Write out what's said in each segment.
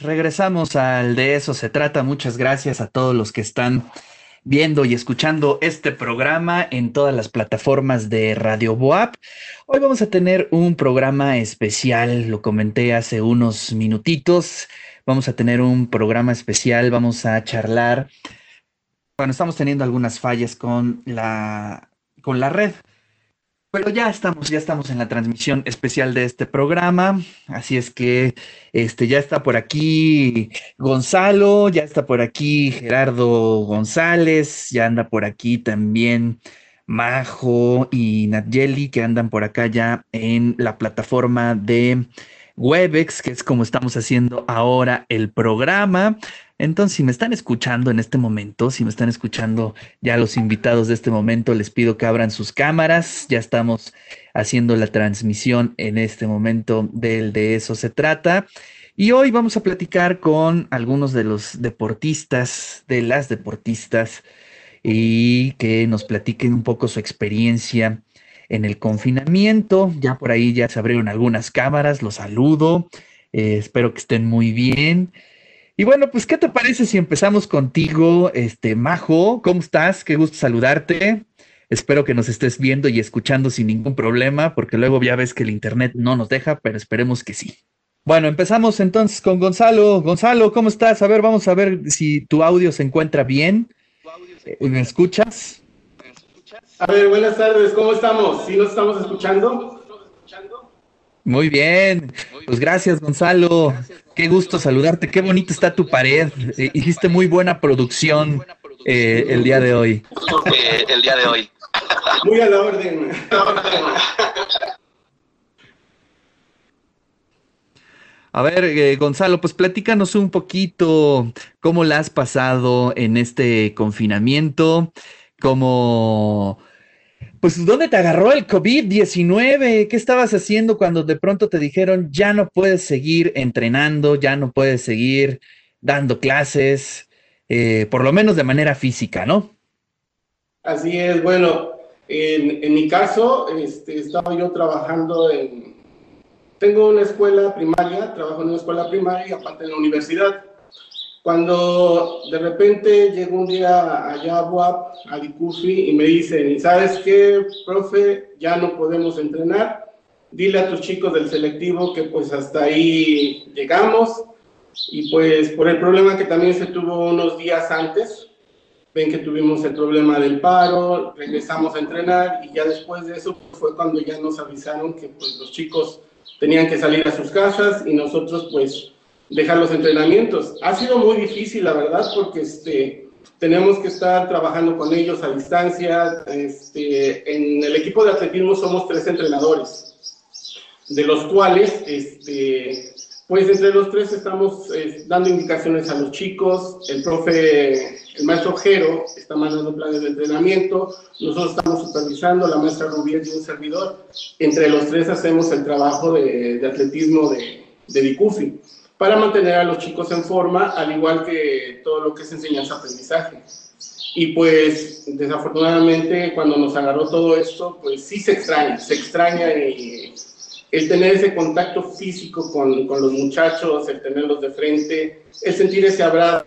regresamos al de eso se trata. Muchas gracias a todos los que están viendo y escuchando este programa en todas las plataformas de Radio Boap. Hoy vamos a tener un programa especial, lo comenté hace unos minutitos. Vamos a tener un programa especial, vamos a charlar. Bueno, estamos teniendo algunas fallas con la, con la red. Pero ya estamos, ya estamos en la transmisión especial de este programa, así es que este ya está por aquí Gonzalo, ya está por aquí Gerardo González, ya anda por aquí también Majo y Nadyeli que andan por acá ya en la plataforma de Webex, que es como estamos haciendo ahora el programa. Entonces, si me están escuchando en este momento, si me están escuchando ya los invitados de este momento, les pido que abran sus cámaras. Ya estamos haciendo la transmisión en este momento del de eso se trata. Y hoy vamos a platicar con algunos de los deportistas, de las deportistas, y que nos platiquen un poco su experiencia en el confinamiento. Ya por ahí ya se abrieron algunas cámaras, los saludo. Eh, espero que estén muy bien. Y bueno, pues, ¿qué te parece si empezamos contigo, este, Majo? ¿Cómo estás? Qué gusto saludarte. Espero que nos estés viendo y escuchando sin ningún problema, porque luego ya ves que el internet no nos deja, pero esperemos que sí. Bueno, empezamos entonces con Gonzalo. Gonzalo, ¿cómo estás? A ver, vamos a ver si tu audio se encuentra bien. ¿Me escuchas? A ver, buenas tardes, ¿cómo estamos? ¿Sí nos estamos escuchando? Muy bien, pues gracias Gonzalo, qué gusto saludarte, qué bonita está tu pared, eh, hiciste muy buena producción eh, el día de hoy. Eh, el día de hoy. Muy a la orden. A ver, Gonzalo, pues platícanos un poquito cómo la has pasado en este confinamiento, cómo pues, ¿dónde te agarró el COVID-19? ¿Qué estabas haciendo cuando de pronto te dijeron ya no puedes seguir entrenando, ya no puedes seguir dando clases, eh, por lo menos de manera física, ¿no? Así es, bueno, en, mi caso, este, estaba yo trabajando en, tengo una escuela primaria, trabajo en una escuela primaria y aparte en la universidad. Cuando de repente llegó un día allá a Buap, a Dicufi, y me dicen, ¿y sabes qué, profe? Ya no podemos entrenar. Dile a tus chicos del selectivo que pues hasta ahí llegamos. Y pues por el problema que también se tuvo unos días antes, ven que tuvimos el problema del paro, regresamos a entrenar y ya después de eso fue cuando ya nos avisaron que pues los chicos tenían que salir a sus casas y nosotros pues dejar los entrenamientos. Ha sido muy difícil, la verdad, porque este, tenemos que estar trabajando con ellos a distancia. Este, en el equipo de atletismo somos tres entrenadores, de los cuales, este, pues entre los tres estamos eh, dando indicaciones a los chicos. El profe, el maestro Jero está mandando planes de entrenamiento. Nosotros estamos supervisando, la maestra Rubiel y un servidor. Entre los tres hacemos el trabajo de, de atletismo de, de Dicufi para mantener a los chicos en forma, al igual que todo lo que es enseñanza-aprendizaje. Y pues desafortunadamente cuando nos agarró todo esto, pues sí se extraña, se extraña el, el tener ese contacto físico con, con, los muchachos, el tenerlos de frente, el sentir ese abrazo.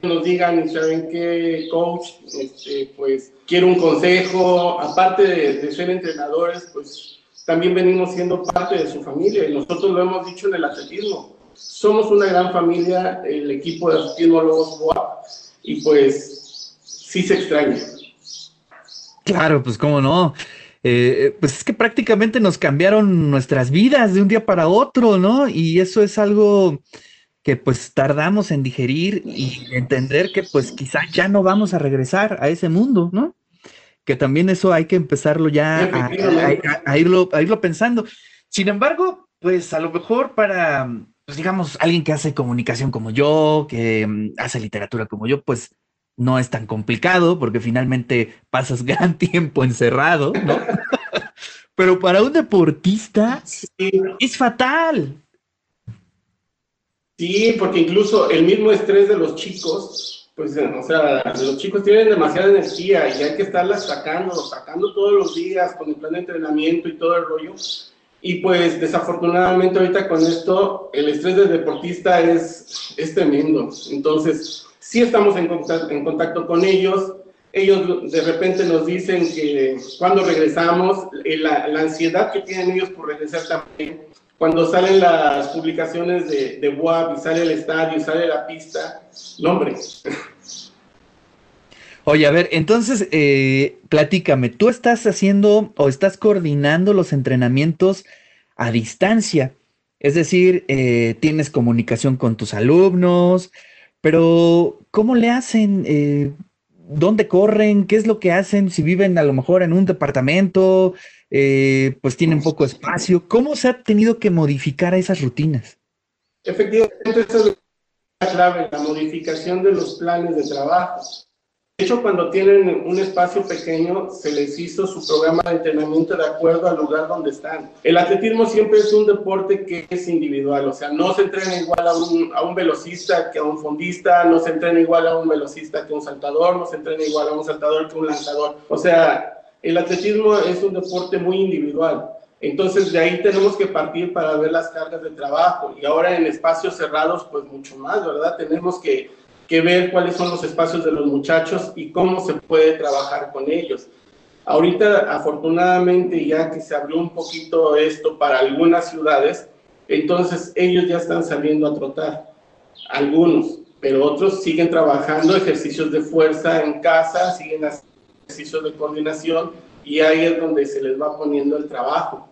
Nos digan, ¿saben qué, coach? Este, pues quiero un consejo. Aparte de, de ser entrenadores, pues también venimos siendo parte de su familia y nosotros lo hemos dicho en el atletismo somos una gran familia, el equipo de atletismo Lobos Boa, y pues sí se extraña. Claro, pues cómo no. Eh, pues es que prácticamente nos cambiaron nuestras vidas de un día para otro, ¿no? Y eso es algo que pues tardamos en digerir y entender que pues quizá ya no vamos a regresar a ese mundo, ¿no? Que también eso hay que empezarlo ya a, irlo, a irlo pensando. Sin embargo, pues a lo mejor para pues digamos, alguien que hace comunicación como yo, que mm, hace literatura como yo, pues no es tan complicado porque finalmente pasas gran tiempo encerrado, ¿no? Pero para un deportista es fatal. Sí, porque incluso el mismo estrés de los chicos, pues, o sea, los chicos tienen demasiada energía y hay que estarla sacando, sacando todos los días con el plan de entrenamiento y todo el rollo Y pues desafortunadamente ahorita con esto, el estrés del deportista es, es tremendo. Entonces, sí estamos en contacto, en contacto con ellos. Ellos de repente nos dicen que cuando regresamos, eh, la, la ansiedad que tienen ellos por regresar también, cuando salen las publicaciones de, de WAP y sale el estadio sale la pista, no hombre. Oye, a ver, entonces, eh, platícame, tú estás haciendo o estás coordinando los entrenamientos a distancia, es decir, eh, tienes comunicación con tus alumnos, pero ¿cómo le hacen? Eh, ¿Dónde corren? ¿Qué es lo que hacen? Si viven a lo mejor en un departamento, eh, pues tienen poco espacio. ¿Cómo se ha tenido que modificar esas rutinas? Efectivamente, esa es la clave, la modificación de los planes de trabajo. De hecho, cuando tienen un espacio pequeño, se les hizo su programa de entrenamiento de acuerdo al lugar donde están. El atletismo siempre es un deporte que es individual, o sea, no se entrena igual a un, a un velocista que a un fondista, no se entrena igual a un velocista que a un saltador, no se entrena igual a un saltador que a un lanzador. O sea, el atletismo es un deporte muy individual. Entonces, de ahí tenemos que partir para ver las cargas de trabajo. Y ahora en espacios cerrados, pues mucho más, ¿verdad? Tenemos que que ver cuáles son los espacios de los muchachos y cómo se puede trabajar con ellos. Ahorita, afortunadamente, ya que se abrió un poquito esto para algunas ciudades, entonces ellos ya están saliendo a trotar, algunos, pero otros siguen trabajando ejercicios de fuerza en casa, siguen haciendo ejercicios de coordinación y ahí es donde se les va poniendo el trabajo.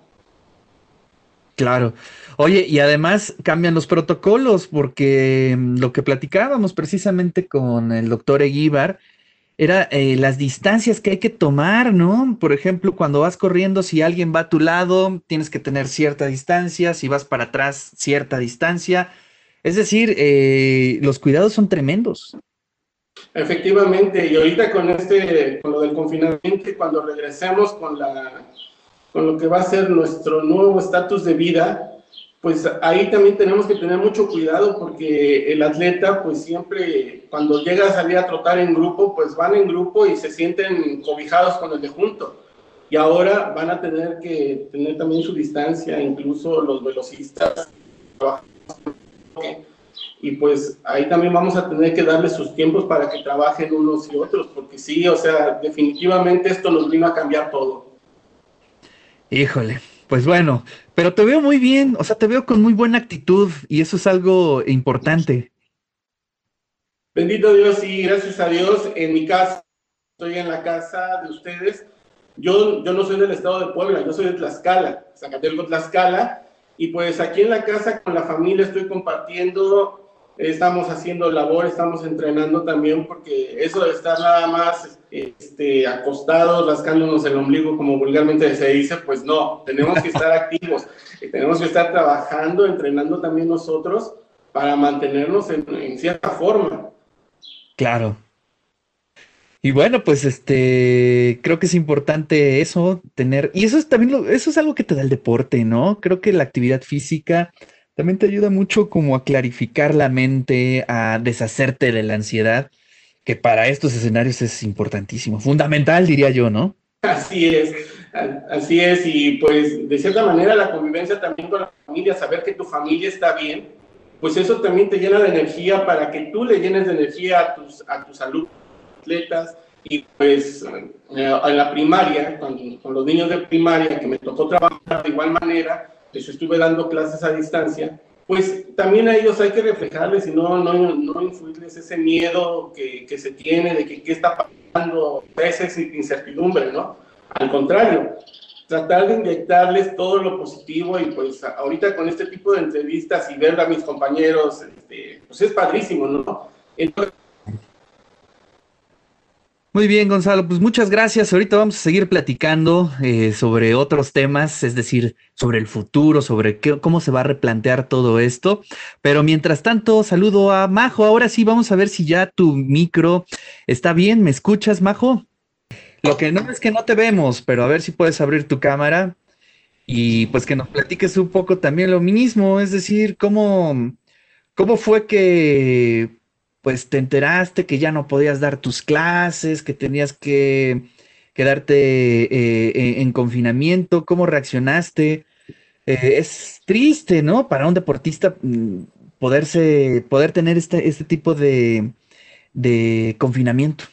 Claro. Oye, y además cambian los protocolos porque mm, lo que platicábamos precisamente con el doctor Eguíbar era eh, las distancias que hay que tomar, ¿no? Por ejemplo, cuando vas corriendo, si alguien va a tu lado, tienes que tener cierta distancia, si vas para atrás, cierta distancia. Es decir, eh, los cuidados son tremendos. Efectivamente, y ahorita con este, con lo del confinamiento, cuando regresemos con la con lo que va a ser nuestro nuevo estatus de vida, pues ahí también tenemos que tener mucho cuidado porque el atleta pues siempre cuando llega a salir a trotar en grupo pues van en grupo y se sienten cobijados con el de junto. Y ahora van a tener que tener también su distancia incluso los velocistas. Y pues ahí también vamos a tener que darles sus tiempos para que trabajen unos y otros porque sí o sea definitivamente esto nos vino a cambiar todo. Híjole, pues bueno, pero te veo muy bien, o sea, te veo con muy buena actitud y eso es algo importante. Bendito Dios y gracias a Dios, en mi casa, estoy en la casa de ustedes. Yo, yo no soy del estado de Puebla, yo soy de Tlaxcala, Zacatelco, Tlaxcala, y pues aquí en la casa con la familia estoy compartiendo estamos haciendo labor, estamos entrenando también, porque eso de estar nada más este, acostados, rascándonos el ombligo, como vulgarmente se dice, pues no, tenemos que estar activos, tenemos que estar trabajando, entrenando también nosotros para mantenernos en, cierta forma. Claro. Y bueno, pues este, creo que es importante eso, tener, y eso es también, eso es algo que te da el deporte, ¿no? Creo que la actividad física también te ayuda mucho como a clarificar la mente, a deshacerte de la ansiedad, que para estos escenarios es importantísimo, fundamental diría yo, ¿no? Así es, así es, y pues de cierta manera la convivencia también con la familia, saber que tu familia está bien, pues eso también te llena de energía para que tú le llenes de energía a tus, a tus atletas, y pues eh, en la primaria, con, con los niños de primaria, que me tocó trabajar de igual manera, les estuve dando clases a distancia, pues también a ellos hay que reflejarles y no, no, influirles ese miedo que, que se tiene de que qué está pasando, esa incertidumbre, ¿no? Al contrario, tratar de inyectarles todo lo positivo y pues ahorita con este tipo de entrevistas y ver a mis compañeros, este, pues es padrísimo, ¿no? Entonces, muy bien, Gonzalo, pues muchas gracias. Ahorita vamos a seguir platicando eh, sobre otros temas, es decir, sobre el futuro, sobre cómo se va a replantear todo esto. Pero mientras tanto, saludo a Majo. Ahora sí, vamos a ver si ya tu micro está bien. ¿Me escuchas, Majo? Lo que no es que no te vemos, pero a ver si puedes abrir tu cámara y pues que nos platiques un poco también lo mismo, es decir, cómo, cómo fue que pues te enteraste que ya no podías dar tus clases, que tenías que quedarte eh, en confinamiento, ¿cómo reaccionaste? Eh, es triste, ¿no? Para un deportista mm, poderse, poder tener este, este tipo de, de confinamiento.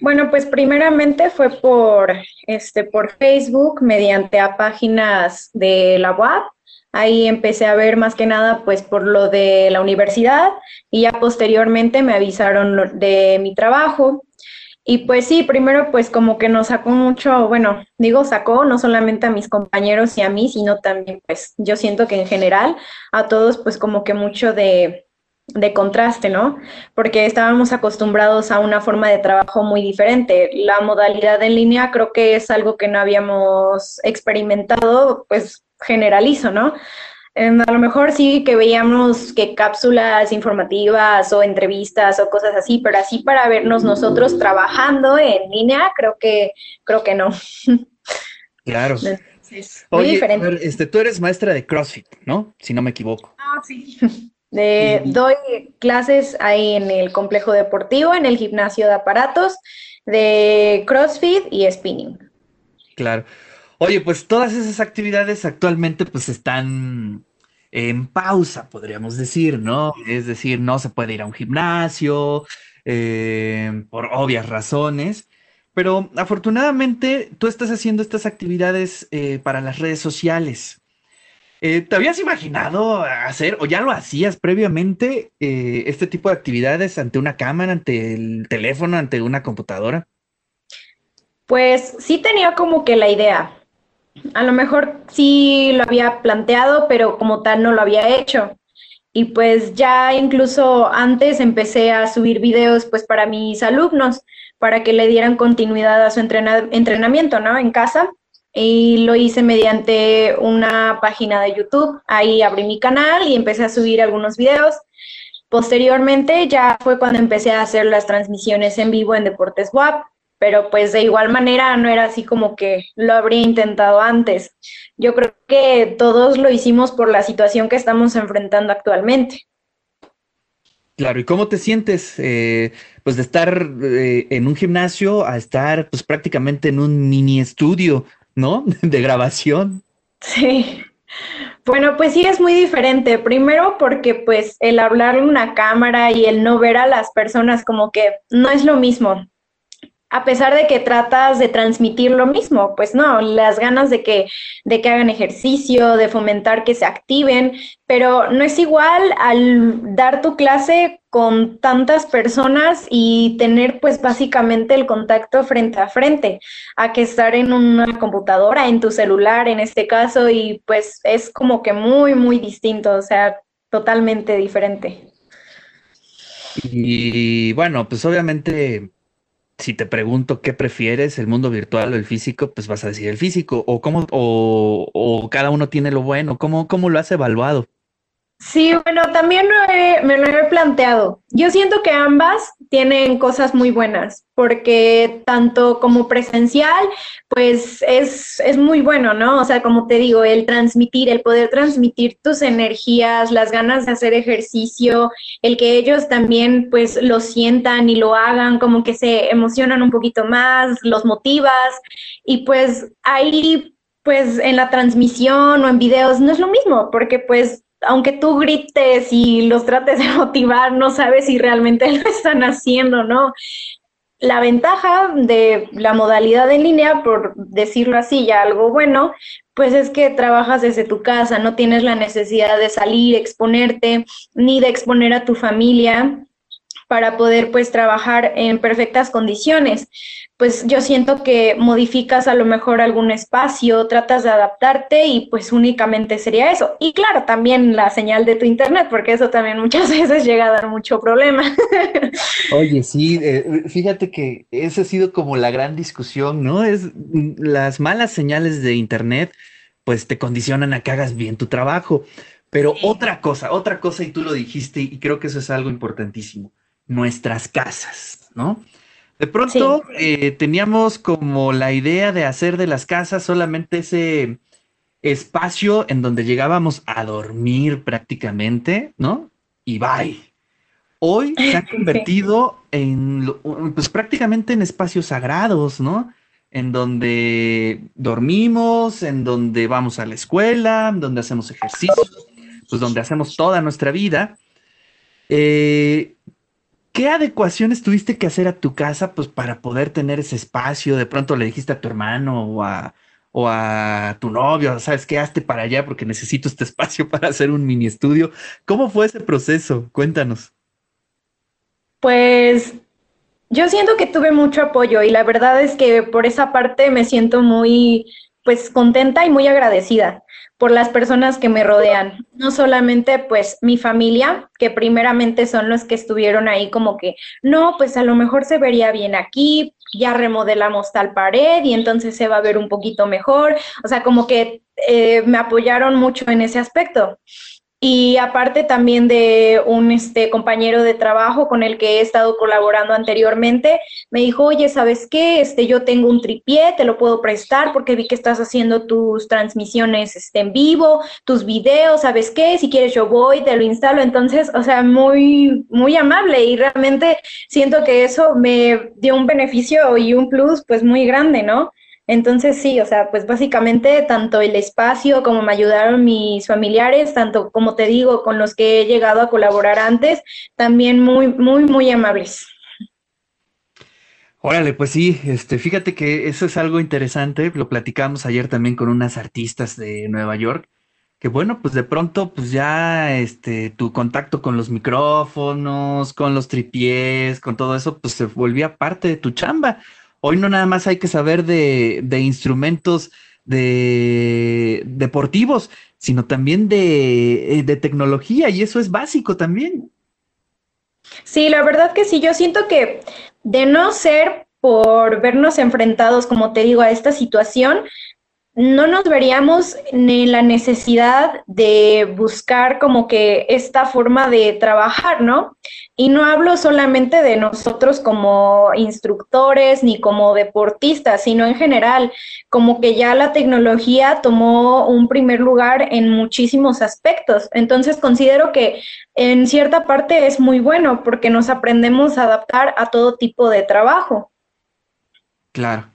Bueno, pues primeramente fue por, este, por Facebook, mediante a páginas de la UAP. Ahí empecé a ver más que nada pues por lo de la universidad y ya posteriormente me avisaron de mi trabajo. Y pues sí, primero pues como que nos sacó mucho, bueno, digo sacó no solamente a mis compañeros y a mí, sino también pues yo siento que en general a todos pues como que mucho de, de contraste, ¿no? Porque estábamos acostumbrados a una forma de trabajo muy diferente. La modalidad en línea creo que es algo que no habíamos experimentado, pues generalizo, ¿no? Em, a lo mejor sí que veíamos que cápsulas informativas o entrevistas o cosas así, pero así para vernos nosotros trabajando en línea, creo que, creo que no. Claro. Es muy diferente. este, tú eres maestra de CrossFit, ¿no? Si no me equivoco. Ah, sí. doy clases ahí en el complejo deportivo, en el gimnasio de aparatos, de CrossFit y spinning. Claro. Oye, pues todas esas actividades actualmente pues están en pausa, podríamos decir, ¿no? Es decir, no se puede ir a un gimnasio eh, por obvias razones, pero afortunadamente tú estás haciendo estas actividades eh, para las redes sociales. Eh, ¿Te habías imaginado hacer o ya lo hacías previamente este tipo de actividades ante una cámara, ante el teléfono, ante una computadora? Pues sí tenía como que la idea. A lo mejor sí lo había planteado, pero como tal no lo había hecho. Y pues ya incluso antes empecé a subir videos pues para mis alumnos, para que le dieran continuidad a su entrenamiento, ¿no? En casa y lo hice mediante una página de YouTube. Ahí abrí mi canal y empecé a subir algunos videos. Posteriormente ya fue cuando empecé a hacer las transmisiones en vivo en Deportes WAP, pero pues de igual manera no era así como que lo habría intentado antes. Yo creo que todos lo hicimos por la situación que estamos enfrentando actualmente. Claro, ¿y cómo te sientes eh, pues de estar eh, en un gimnasio a estar pues prácticamente en un mini estudio ¿no? De grabación. Sí. Bueno, pues sí es muy diferente. Primero porque pues el hablarle una cámara y el no ver a las personas como que no es lo mismo a pesar de que tratas de transmitir lo mismo, pues no, las ganas de que, de que hagan ejercicio, de fomentar que se activen, pero no es igual al dar tu clase con tantas personas y tener pues básicamente el contacto frente a frente, a que estar en una computadora, en tu celular en este caso, y pues es como que muy, muy distinto, o sea, totalmente diferente. Y bueno, pues obviamente si te pregunto qué prefieres, el mundo virtual o el físico, pues vas a decir el físico, o cómo, o, o cada uno tiene lo bueno, cómo, cómo lo has evaluado. Sí, bueno, también me lo he planteado. Yo siento que ambas tienen cosas muy buenas, porque tanto como presencial, pues es, es muy bueno, ¿no? O sea, como te digo, el transmitir, el poder transmitir tus energías, las ganas de hacer ejercicio, el que ellos también pues lo sientan y lo hagan, como que se emocionan un poquito más, los motivas, y pues ahí pues en la transmisión o en videos no es lo mismo, porque pues aunque tú grites y los trates de motivar, no sabes si realmente lo están haciendo, ¿no? La ventaja de la modalidad en línea, por decirlo así, ya algo bueno, pues es que trabajas desde tu casa, no tienes la necesidad de salir, exponerte, ni de exponer a tu familia para poder pues trabajar en perfectas condiciones. Pues yo siento que modificas a lo mejor algún espacio, tratas de adaptarte y pues únicamente sería eso. Y claro, también la señal de tu internet, porque eso también muchas veces llega a dar mucho problema. Oye, sí, eh, fíjate que esa ha sido como la gran discusión, ¿no? Es las malas señales de internet pues te condicionan a que hagas bien tu trabajo. Pero otra cosa, otra cosa, y tú lo dijiste, y creo que eso es algo importantísimo nuestras casas, ¿no? De pronto eh, teníamos como la idea de hacer de las casas solamente ese espacio en donde llegábamos a dormir prácticamente, ¿no? Y bye. Hoy se ha convertido en, pues prácticamente en espacios sagrados, ¿no? en donde dormimos, en donde vamos a la escuela, en donde hacemos ejercicios, pues donde hacemos toda nuestra vida. Eh, ¿Qué adecuaciones tuviste que hacer a tu casa pues para poder tener ese espacio? De pronto le dijiste a tu hermano o a, o a tu novio, ¿sabes qué? Hazte para allá porque necesito este espacio para hacer un mini estudio. ¿Cómo fue ese proceso? Cuéntanos. Pues yo siento que tuve mucho apoyo y la verdad es que por esa parte me siento muy pues contenta y muy agradecida por las personas que me rodean, no solamente pues mi familia, que primeramente son los que estuvieron ahí como que, no, pues a lo mejor se vería bien aquí, ya remodelamos tal pared y entonces se va a ver un poquito mejor, o sea, como que eh, me apoyaron mucho en ese aspecto. Y aparte también de un este, compañero de trabajo con el que he estado colaborando anteriormente, me dijo, oye, ¿sabes qué? Este, yo tengo un tripié, te lo puedo prestar porque vi que estás haciendo tus transmisiones este, en vivo, tus videos, ¿sabes qué? Si quieres yo voy, te lo instalo. Entonces, o sea, muy, muy amable y realmente siento que eso me dio un beneficio y un plus pues muy grande, ¿no? Entonces sí, o sea, pues básicamente tanto el espacio como me ayudaron mis familiares, tanto como te digo, con los que he llegado a colaborar antes, también muy, muy, muy amables. Órale, pues sí, este, fíjate que eso es algo interesante, lo platicamos ayer también con unas artistas de Nueva York, que bueno, pues de pronto, pues ya, este, tu contacto con los micrófonos, con los tripiés, con todo eso, pues se volvía parte de tu chamba. Hoy no nada más hay que saber de, instrumentos de deportivos, sino también de, eh, de, tecnología y eso es básico también. Sí, la verdad que sí, yo siento que de no ser por vernos enfrentados, como te digo, a esta situación, no nos veríamos ni la necesidad de buscar como que esta forma de trabajar, ¿no? Y no hablo solamente de nosotros como instructores ni como deportistas, sino en general, como que ya la tecnología tomó un primer lugar en muchísimos aspectos. Entonces considero que en cierta parte es muy bueno porque nos aprendemos a adaptar a todo tipo de trabajo. Claro.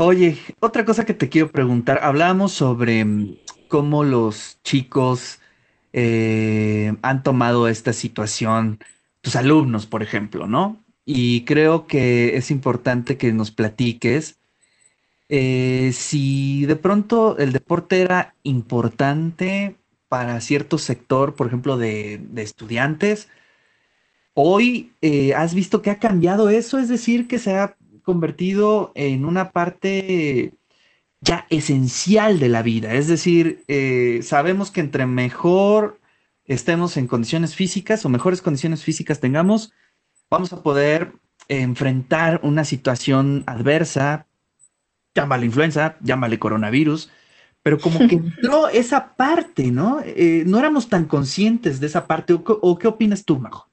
Oye, otra cosa que te quiero preguntar, hablábamos sobre mm, cómo los chicos eh, han tomado esta situación, tus alumnos, por ejemplo, ¿no? Y creo que es importante que nos platiques eh, si de pronto el deporte era importante para cierto sector, por ejemplo, de, estudiantes. Hoy eh, has visto que ha cambiado eso, es decir, que se ha convertido en una parte ya esencial de la vida. Es decir, eh, sabemos que entre mejor estemos en condiciones físicas o mejores condiciones físicas tengamos, vamos a poder enfrentar una situación adversa, llámale influenza, llámale coronavirus, pero como que entró esa parte, ¿no? Eh, no éramos tan conscientes de esa parte. ¿O, o qué opinas tú, Majo?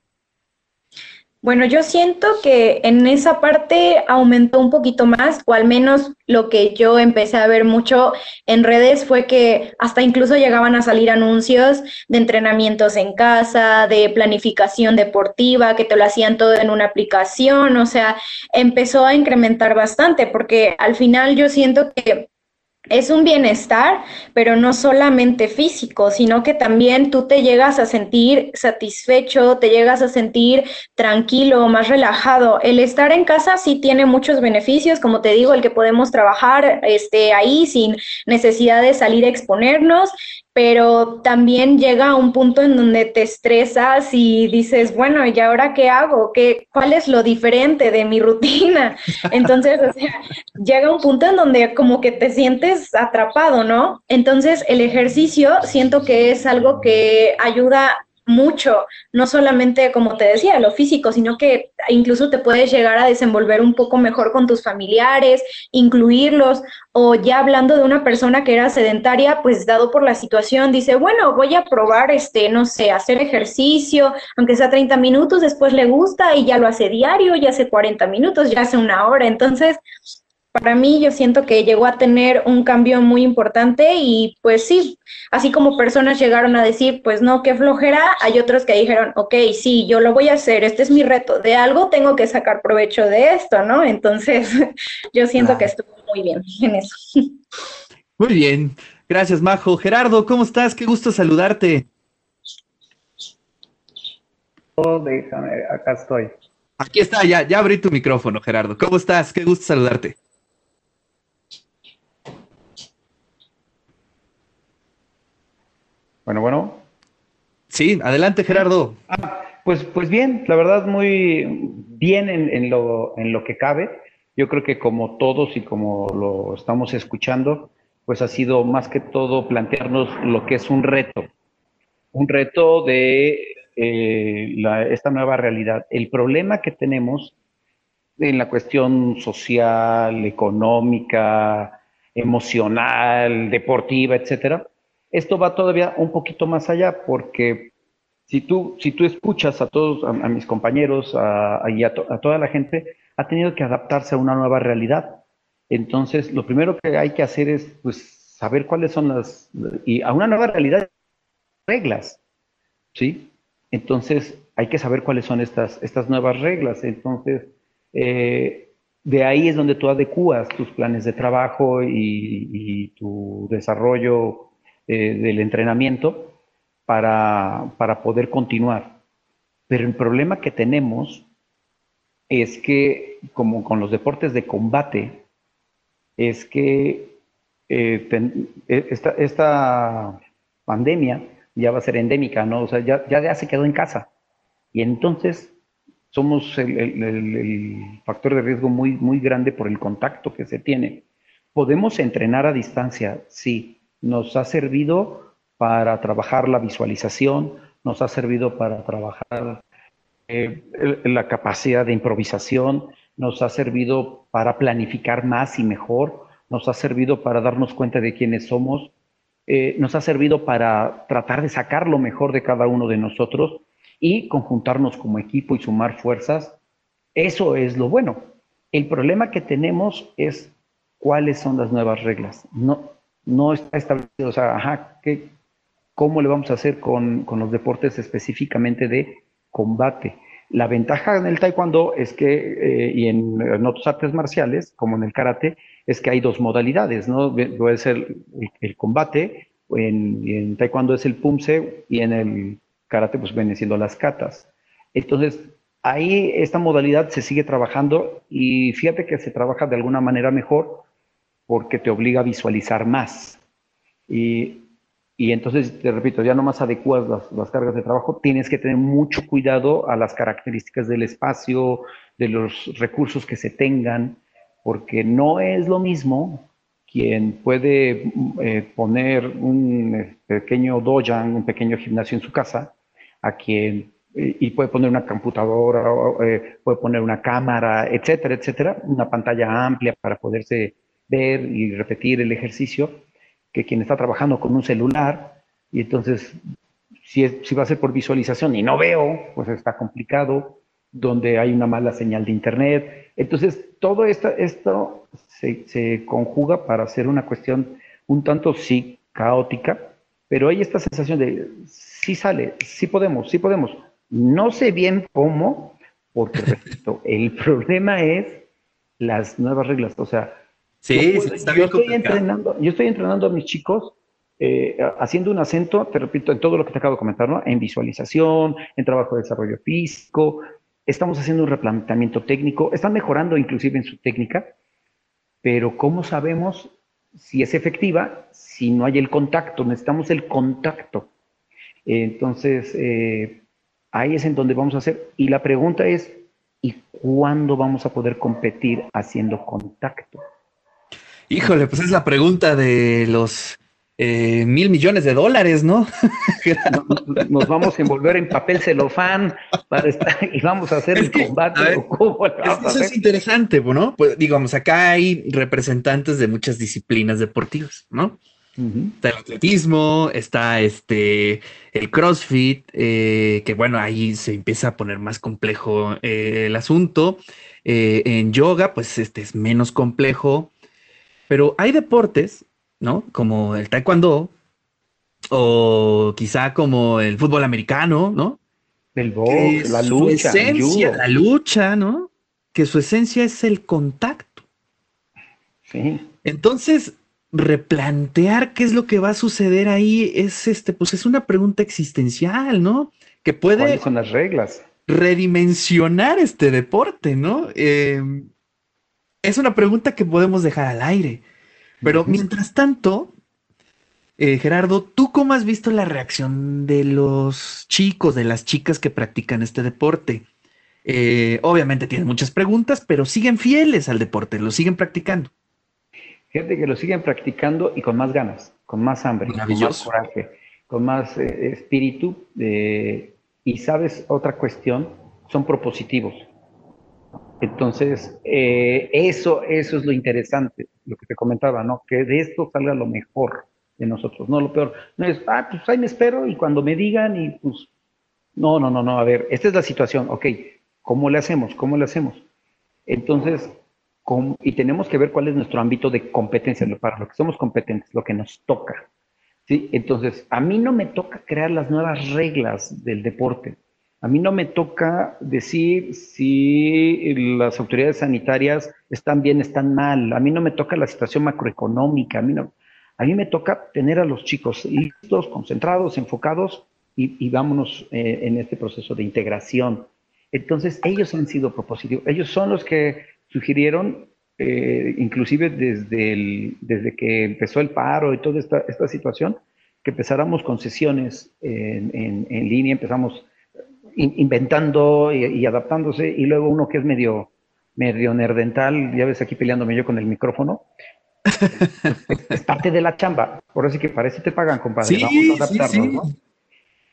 Bueno, yo siento que en esa parte aumentó un poquito más, o al menos lo que yo empecé a ver mucho en redes fue que hasta incluso llegaban a salir anuncios de entrenamientos en casa, de planificación deportiva, que te lo hacían todo en una aplicación, o sea, empezó a incrementar bastante, porque al final yo siento que es un bienestar, pero no solamente físico, sino que también tú te llegas a sentir satisfecho, te llegas a sentir tranquilo, más relajado. El estar en casa sí tiene muchos beneficios, como te digo, el que podemos trabajar este, ahí sin necesidad de salir a exponernos pero también llega un punto en donde te estresas y dices, bueno, ¿y ahora qué hago? ¿Qué, ¿Cuál es lo diferente de mi rutina? Entonces, o sea, llega un punto en donde como que te sientes atrapado, ¿no? Entonces, el ejercicio siento que es algo que ayuda mucho, no solamente como te decía, lo físico, sino que incluso te puedes llegar a desenvolver un poco mejor con tus familiares, incluirlos, o ya hablando de una persona que era sedentaria, pues dado por la situación, dice, bueno, voy a probar, este, no sé, hacer ejercicio, aunque sea 30 minutos, después le gusta y ya lo hace diario, ya hace 40 minutos, ya hace una hora, entonces para mí yo siento que llegó a tener un cambio muy importante y pues sí, así como personas llegaron a decir, pues no, qué flojera, hay otros que dijeron, ok, sí, yo lo voy a hacer, este es mi reto, de algo tengo que sacar provecho de esto, ¿no? Entonces yo siento que estuvo muy bien en eso. Muy bien, gracias Majo. Gerardo, ¿cómo estás? Qué gusto saludarte. Oh, déjame, acá estoy. Aquí está, ya, ya abrí tu micrófono, Gerardo. ¿Cómo estás? Qué gusto saludarte. Bueno, bueno. Sí, adelante Gerardo. Ah, pues, pues bien, la verdad muy bien en, lo, en lo que cabe. Yo creo que como todos y como lo estamos escuchando, pues ha sido más que todo plantearnos lo que es un reto. Un reto de eh, esta nueva realidad. El problema que tenemos en la cuestión social, económica, emocional, deportiva, etcétera, esto va todavía un poquito más allá porque si tú, si tú escuchas a todos, a, mis compañeros y a, toda la gente, ha tenido que adaptarse a una nueva realidad. Entonces, lo primero que hay que hacer es pues, saber cuáles son las, y a una nueva realidad, reglas, ¿sí? Entonces, hay que saber cuáles son estas, estas nuevas reglas. Entonces, eh, de ahí es donde tú adecuas tus planes de trabajo y tu desarrollo eh, del entrenamiento para, para poder continuar. Pero el problema que tenemos es que, como con los deportes de combate, es que eh, e, esta, esta, pandemia ya va a ser endémica, ¿no? O sea, ya, ya, se quedó en casa. Y entonces somos el, el, el, factor de riesgo muy, muy grande por el contacto que se tiene. ¿Podemos entrenar a distancia? Sí nos ha servido para trabajar la visualización, nos ha servido para trabajar eh, la capacidad de improvisación, nos ha servido para planificar más y mejor, nos ha servido para darnos cuenta de quiénes somos, eh, nos ha servido para tratar de sacar lo mejor de cada uno de nosotros y conjuntarnos como equipo y sumar fuerzas. Eso es lo bueno. El problema que tenemos es cuáles son las nuevas reglas. No, no está establecido, o sea, ajá, ¿qué, ¿cómo le vamos a hacer con, los deportes específicamente de combate? La ventaja en el taekwondo es que, eh, y en, otros artes marciales, como en el karate, es que hay dos modalidades, ¿no? Puede ser el, combate, en, en, taekwondo es el pumse y en el karate pues vienen siendo las katas. Entonces, ahí esta modalidad se sigue trabajando y fíjate que se trabaja de alguna manera mejor porque te obliga a visualizar más. Y, entonces, te repito, ya no más adecuas las, cargas de trabajo, tienes que tener mucho cuidado a las características del espacio, de los recursos que se tengan, porque no es lo mismo quien puede eh, poner un eh, pequeño dojan, un pequeño gimnasio en su casa, a quien eh, y puede poner una computadora, puede poner una cámara, etcétera, etcétera, una pantalla amplia para poderse ver y repetir el ejercicio que quien está trabajando con un celular y entonces si, va a ser por visualización y no veo, pues está complicado, donde hay una mala señal de internet. Entonces, todo esto, esto se, se conjuga para hacer una cuestión un tanto sí caótica, pero hay esta sensación de sí sale, sí podemos, sí podemos. No sé bien cómo, porque repito, el problema es las nuevas reglas. O sea, Sí, está bien yo estoy entrenando, Yo estoy entrenando a mis chicos eh, haciendo un acento, te repito, en todo lo que te acabo de comentar, ¿no? En visualización, en trabajo de desarrollo físico, estamos haciendo un replanteamiento técnico, están mejorando inclusive en su técnica, pero ¿cómo sabemos si es efectiva si no hay el contacto? Necesitamos el contacto. Entonces, eh, ahí es en donde vamos a hacer. Y la pregunta es, ¿y cuándo vamos a poder competir haciendo contacto? Híjole, pues es la pregunta de los eh, mil millones de dólares, ¿no? Nos vamos a envolver en papel celofán para estar, y vamos a hacer el combate. eso es interesante, ¿no? Pues digamos, acá hay representantes de muchas disciplinas deportivas, ¿no? Está el atletismo, está este el CrossFit, eh, que bueno, ahí se empieza a poner más complejo eh, el asunto. En yoga, pues este es menos complejo. Pero hay deportes, ¿no? Como el taekwondo, o quizá como el fútbol americano, ¿no? El box, la lucha. la lucha, ¿no? Que su esencia es el contacto. Sí. Entonces, replantear qué es lo que va a suceder ahí es este, pues es una pregunta existencial, ¿no? Que puede. ¿Cuáles son las reglas? Redimensionar este deporte, ¿no? Eh, es una pregunta que podemos dejar al aire. Pero mientras tanto, eh, Gerardo, ¿tú cómo has visto la reacción de los chicos, de las chicas que practican este deporte? Eh, obviamente tienen muchas preguntas, pero siguen fieles al deporte, lo siguen practicando. Gente que lo siguen practicando y con más ganas, con más hambre, con más coraje, con más eh, espíritu. y sabes, otra cuestión, son propositivos. Entonces, eh, eso, eso es lo interesante, lo que te comentaba, ¿no? Que de esto salga lo mejor de nosotros, no lo peor. No es, ah, pues ahí me espero y cuando me digan y pues, no, no, no, no, a ver, esta es la situación, ok, ¿cómo le hacemos? ¿Cómo le hacemos? Entonces, y tenemos que ver cuál es nuestro ámbito de competencia, para lo que somos competentes, lo que nos toca. ¿sí? Entonces, a mí no me toca crear las nuevas reglas del deporte. A mí no me toca decir si las autoridades sanitarias están bien, están mal. A mí no me toca la situación macroeconómica. A mí, no, a mí me toca tener a los chicos listos, concentrados, enfocados y, vámonos eh, en este proceso de integración. Entonces, ellos han sido propositivos. Ellos son los que sugirieron, eh, inclusive desde, el, desde que empezó el paro y toda esta, esta situación, que empezáramos con sesiones en, en, en línea, empezamos inventando y, adaptándose, y luego uno que es medio, medio nerdental, ya ves aquí peleándome yo con el micrófono, es, parte de la chamba, por eso que parece te pagan, compadre, vamos a adaptarnos, ¿no?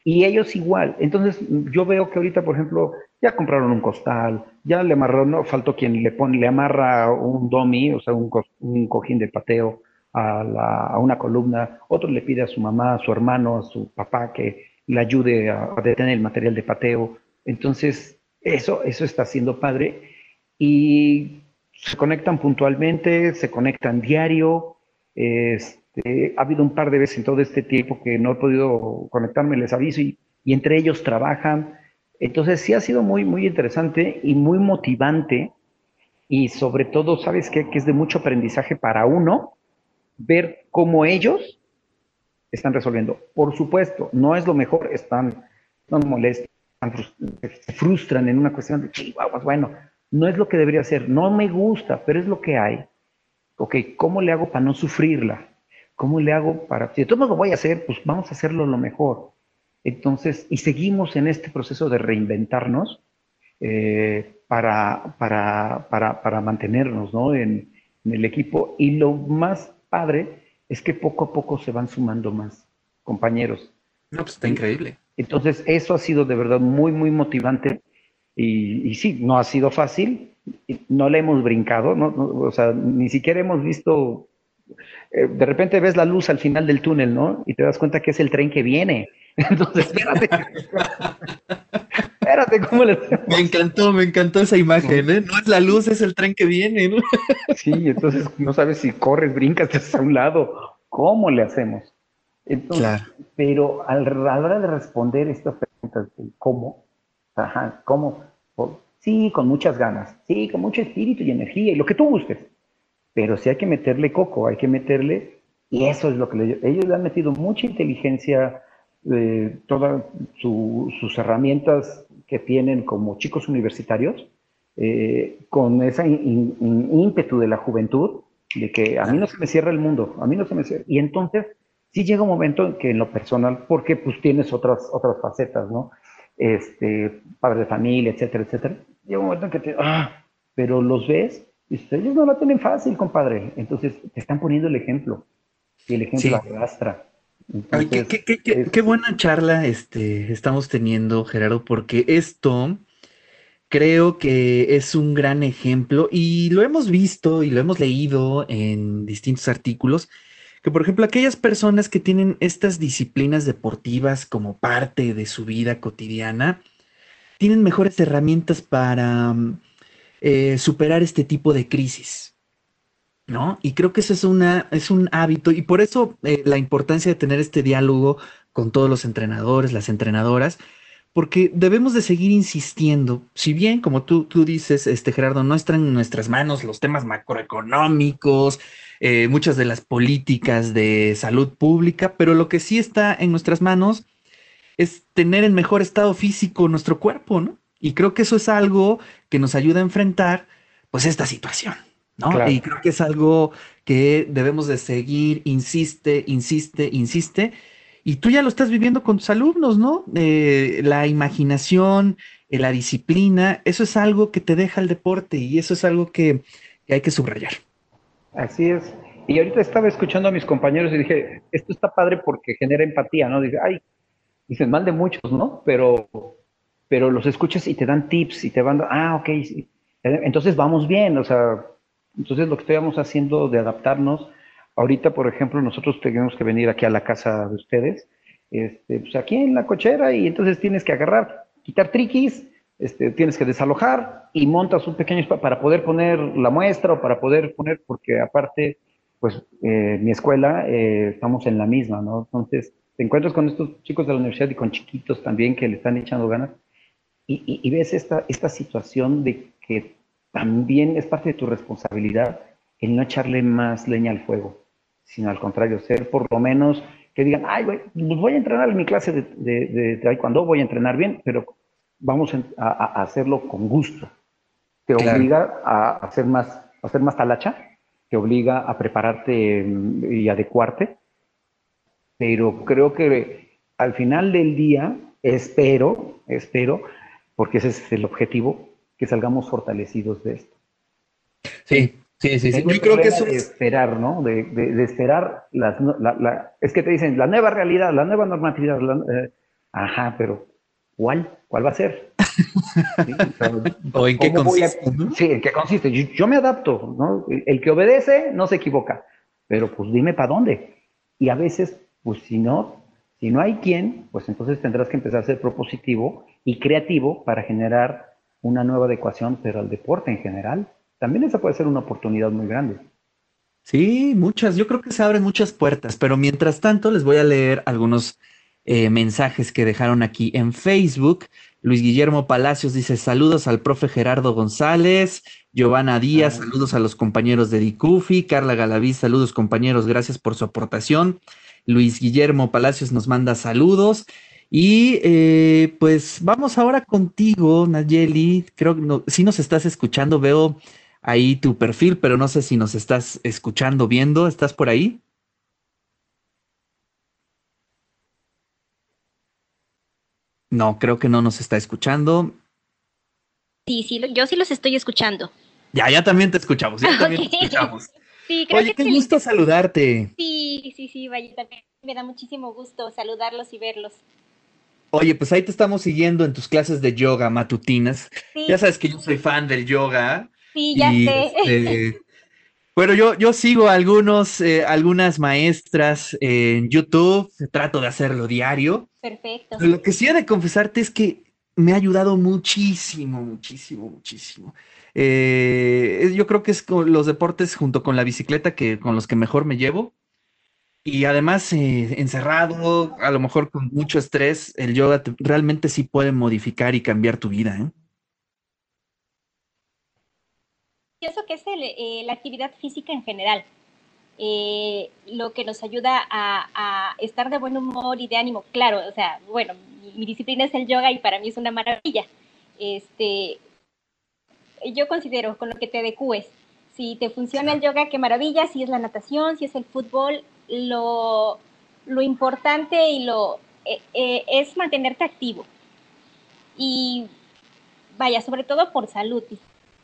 Y ellos igual. Entonces, yo veo que ahorita, por ejemplo, ya compraron un costal, ya le amarraron, no faltó quien le pone, le amarra un domi, o sea, un, un cojín de pateo a, la, a, una columna, otro le pide a su mamá, a su hermano, a su papá que le ayude a, detener el material de pateo. Entonces, eso, eso está siendo padre. Y se conectan puntualmente, se conectan diario. Este, ha habido un par de veces en todo este tiempo que no he podido conectarme, les aviso, y, entre ellos trabajan. Entonces sí ha sido muy, muy interesante y muy motivante y sobre todo, ¿sabes qué? Que es de mucho aprendizaje para uno ver cómo ellos están resolviendo. Por supuesto, no es lo mejor, están, no molestan, se frustran en una cuestión de chihuahuas, bueno, no es lo que debería ser, no me gusta, pero es lo que hay. Ok, ¿cómo le hago para no sufrirla? ¿Cómo le hago para, si de todo lo voy a hacer, pues vamos a hacerlo lo mejor. Entonces, y seguimos en este proceso de reinventarnos eh, para, para, para, para, mantenernos ¿no? en, en el equipo. Y lo más padre es que poco a poco se van sumando más compañeros. No, pues está increíble. Entonces, eso ha sido de verdad muy, muy motivante. Y, sí, no ha sido fácil, no le hemos brincado, ¿no? o sea, ni siquiera hemos visto, eh, de repente ves la luz al final del túnel, ¿no? Y te das cuenta que es el tren que viene. Entonces, espérate. Espérate, ¿cómo le Me encantó, me encantó esa imagen, ¿eh? No es la luz, es el tren que viene, ¿no? sí, entonces no sabes si corres, brincas hacia un lado. ¿Cómo le hacemos? Entonces, pero a la hora de responder estas preguntas, ¿cómo? Ajá, ¿cómo? sí, con muchas ganas, sí, con mucho espíritu y energía y lo que tú gustes. Pero sí hay que meterle coco, hay que meterle, y eso es lo que ellos le han metido mucha inteligencia, eh, todas sus herramientas que tienen como chicos universitarios, eh, con ese ímpetu de la juventud, de que a mí no se me cierra el mundo, a mí no se me cierra. Y entonces, sí llega un momento en que en lo personal, porque pues tienes otras, otras facetas, ¿no? Este, padre de familia, etcétera, etcétera. Llega un momento en que te, ah, pero los ves y ellos no la tienen fácil, compadre. Entonces, te están poniendo el ejemplo. Y el ejemplo arrastra qué, buena charla este, estamos teniendo, Gerardo, porque esto creo que es un gran ejemplo y lo hemos visto y lo hemos leído en distintos artículos que por ejemplo aquellas personas que tienen estas disciplinas deportivas como parte de su vida cotidiana, tienen mejores herramientas para mm, eh, superar este tipo de crisis. ¿No? Y creo que eso es, una, es un hábito y por eso eh, la importancia de tener este diálogo con todos los entrenadores, las entrenadoras, porque debemos de seguir insistiendo, si bien, como tú, tú dices, este Gerardo, no están en nuestras manos los temas macroeconómicos, eh, muchas de las políticas de salud pública, pero lo que sí está en nuestras manos es tener en mejor estado físico nuestro cuerpo, ¿no? Y creo que eso es algo que nos ayuda a enfrentar, pues, esta situación, ¿no? Y creo que es algo que debemos de seguir, insiste, insiste, insiste, y tú ya lo estás viviendo con tus alumnos, ¿no? Eh, la imaginación, eh, la disciplina, eso es algo que te deja el deporte y eso es algo que, hay que subrayar. Así es. Y ahorita estaba escuchando a mis compañeros y dije, esto está padre porque genera empatía, ¿no? Dice, ay, dicen mal de muchos, ¿no? Pero, pero los escuchas y te dan tips y te van, ah, ok, entonces vamos bien, o sea, entonces lo que estamos haciendo de adaptarnos Ahorita, por ejemplo, nosotros tenemos que venir aquí a la casa de ustedes, este, pues aquí en la cochera, y entonces tienes que agarrar, quitar triquis, este, tienes que desalojar y montas un pequeño espacio para poder poner la muestra o para poder poner, porque aparte, pues eh, mi escuela, eh, estamos en la misma, ¿no? Entonces, te encuentras con estos chicos de la universidad y con chiquitos también que le están echando ganas y, y ves esta, esta situación de que también es parte de tu responsabilidad el no echarle más leña al fuego sino al contrario, ser por lo menos que digan, ay, güey, pues voy a entrenar en mi clase de, de, taekwondo, voy a entrenar bien, pero vamos a, hacerlo con gusto. Te obliga a hacer más, a hacer más talacha, te obliga a prepararte mm, y adecuarte, pero creo que al final del día, espero, espero, porque ese es el objetivo, que salgamos fortalecidos de esto. Sí, Sí, sí, sí. Yo creo que eso es esperar, ¿no? De, de, esperar las, la, es que te dicen la nueva realidad, la nueva normatividad. Eh, ajá, pero ¿cuál? ¿Cuál va a ser? ¿O, en qué consiste? Sí, en qué consiste. Yo, me adapto, ¿no? El, que obedece no se equivoca, pero pues dime para dónde. Y a veces, pues si no, si no hay quien, pues entonces tendrás que empezar a ser propositivo y creativo para generar una nueva adecuación, pero al deporte en general también esa puede ser una oportunidad muy grande. Sí, muchas. Yo creo que se abren muchas puertas, pero mientras tanto les voy a leer algunos eh, mensajes que dejaron aquí en Facebook. Luis Guillermo Palacios dice saludos al profe Gerardo González, Giovanna Díaz, ah. saludos a los compañeros de Dicufi, Carla Galaví, saludos compañeros, gracias por su aportación. Luis Guillermo Palacios nos manda saludos. Y eh, pues vamos ahora contigo, Nayeli. Creo que si nos estás escuchando, veo ahí tu perfil, pero no sé si nos estás escuchando, viendo. ¿Estás por ahí? No, creo que no nos está escuchando. Sí, sí, yo sí los estoy escuchando. Ya, ya también te escuchamos, ya también te escuchamos. Sí, creo Oye, qué gusto saludarte. Sí, sí, sí, vaya, también me da muchísimo gusto saludarlos y verlos. Oye, pues ahí te estamos siguiendo en tus clases de yoga matutinas. Ya sabes que yo soy fan del yoga. Sí, ya sé. Este, bueno, yo, yo sigo algunos, eh, algunas maestras en YouTube, trato de hacerlo diario. Perfecto. lo que sí he de confesarte es que me ha ayudado muchísimo, muchísimo, muchísimo. Eh, yo creo que es con los deportes junto con la bicicleta que con los que mejor me llevo. Y además, eh, encerrado, a lo mejor con mucho estrés, el yoga realmente sí puede modificar y cambiar tu vida. ¿eh? pienso que es eh, la actividad física en general. Eh, lo que nos ayuda a, estar de buen humor y de ánimo. Claro, o sea, bueno, mi, disciplina es el yoga y para mí es una maravilla. Este, yo considero con lo que te adecues. Si te funciona el yoga, qué maravilla. Si es la natación, si es el fútbol, lo, lo importante y lo eh, es mantenerte activo. Y vaya, sobre todo por salud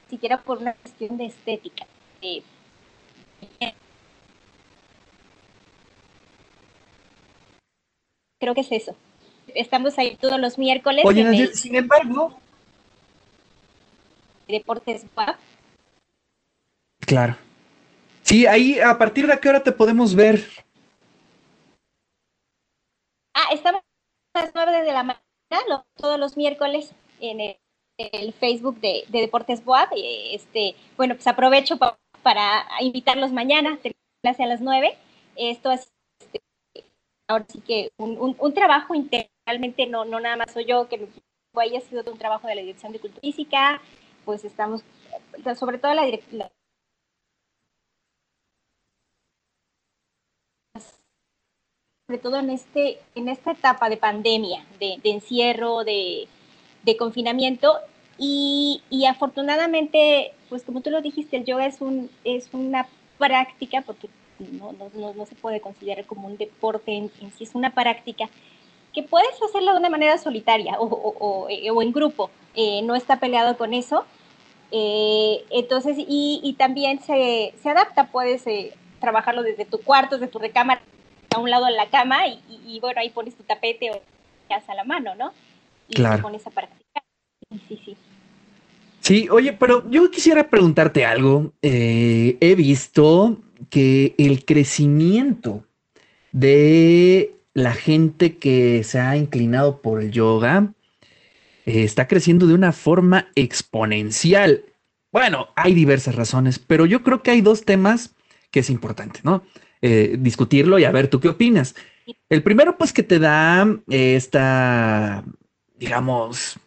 siquiera por una cuestión de estética. creo que es eso. Estamos ahí todos los miércoles. Oye, sin embargo. Deportes Claro. Sí, ahí, ¿a partir de qué hora te podemos ver estamos a las 9 de la mañana, todos los miércoles, en el, Facebook de, Deportes Boab. Este, bueno, pues aprovecho para invitarlos mañana, clase a las 9. Esto es este, ahora sí que un, trabajo integralmente, no, no nada más soy yo, que haya sido un trabajo de la Dirección de Cultura Física, pues estamos, sobre todo la, dirección sobre todo en, este, en esta etapa de pandemia, de, encierro, de, confinamiento. Y, afortunadamente, pues como tú lo dijiste, el yoga es, un, es una práctica, porque no, no, se puede considerar como un deporte en, sí, es una práctica que puedes hacerlo de una manera solitaria o, en grupo, eh, no está peleado con eso. Eh, entonces, y, también se, se, adapta, puedes eh, trabajarlo desde tu cuarto, desde tu recámara, a un lado de la cama y, bueno, ahí pones tu tapete o a la mano, ¿no? Y claro. te pones a practicar. Sí, sí. Sí, oye, pero yo quisiera preguntarte algo. Eh, he visto que el crecimiento de la gente que se ha inclinado por el yoga eh, está creciendo de una forma exponencial. Bueno, hay diversas razones, pero yo creo que hay dos temas que es importante, ¿no? Eh, discutirlo y a ver tú qué opinas. El primero, pues que te da eh, esta, digamos,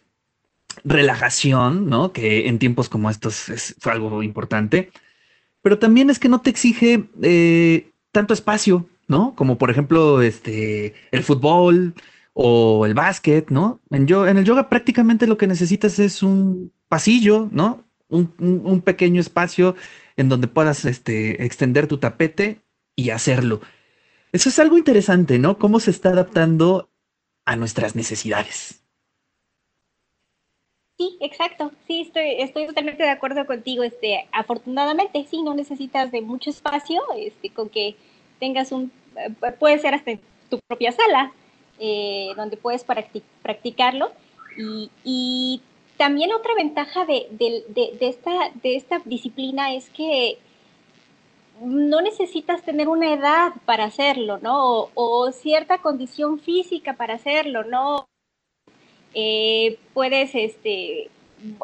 relajación, ¿no? Que en tiempos como estos es, fue algo importante, pero también es que no te exige eh, tanto espacio, ¿no? Como por ejemplo, este, el fútbol o el básquet, ¿no? En, yo, en el yoga prácticamente lo que necesitas es un pasillo, ¿no? Un, un pequeño espacio en donde puedas este, extender tu tapete y hacerlo. Eso es algo interesante, ¿no? Cómo se está adaptando a nuestras necesidades. Sí, exacto. Sí, estoy, estoy totalmente de acuerdo contigo. Este, afortunadamente, sí, no necesitas de mucho espacio, este, con que tengas un, eh, puede ser hasta tu propia sala, eh, donde puedes practicarlo. Y, también otra ventaja de, de, esta, de esta disciplina es que no necesitas tener una edad para hacerlo, ¿no? O, cierta condición física para hacerlo, ¿no? Eh, puedes, este,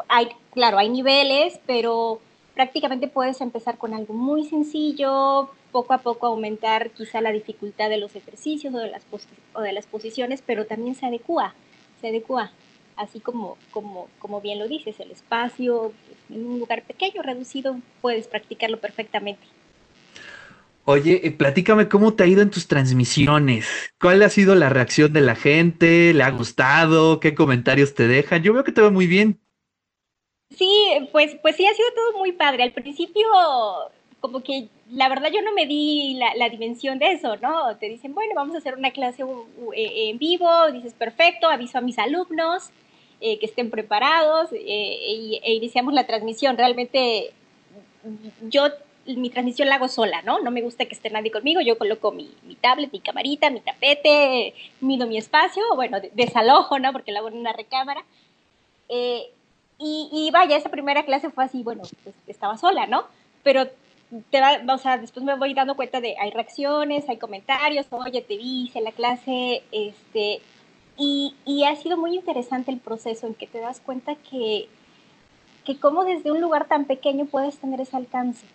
hay, claro, hay niveles, pero prácticamente puedes empezar con algo muy sencillo, poco a poco aumentar quizá la dificultad de los ejercicios o de las, o de las posiciones, pero también se adecua, se adecua, así como, como, como bien lo dices, el espacio, en un lugar pequeño, reducido, puedes practicarlo perfectamente. Oye, eh, platícame cómo te ha ido en tus transmisiones. ¿Cuál ha sido la reacción de la gente? ¿Le ha gustado? ¿Qué comentarios te dejan? Yo veo que te va muy bien. Sí, pues, pues sí, ha sido todo muy padre. Al principio, como que la verdad yo no me di la, dimensión de eso, ¿no? Te dicen, bueno, vamos a hacer una clase e, en vivo, dices, perfecto, aviso a mis alumnos eh, que estén preparados e, e iniciamos la transmisión. Realmente yo mi transmisión la hago sola, ¿no? No me gusta que esté nadie conmigo, yo coloco mi, tablet, mi camarita, mi tapete, mido mi espacio, bueno, desalojo, ¿no? Porque la hago en una recámara. Eh, y, vaya, esa primera clase fue así, bueno, pues estaba sola, ¿no? Pero te va, o sea, después me voy dando cuenta de, hay reacciones, hay comentarios, oye, te vi, hice la clase, este, y, y ha sido muy interesante el proceso en que te das cuenta que, que cómo desde un lugar tan pequeño puedes tener ese alcance.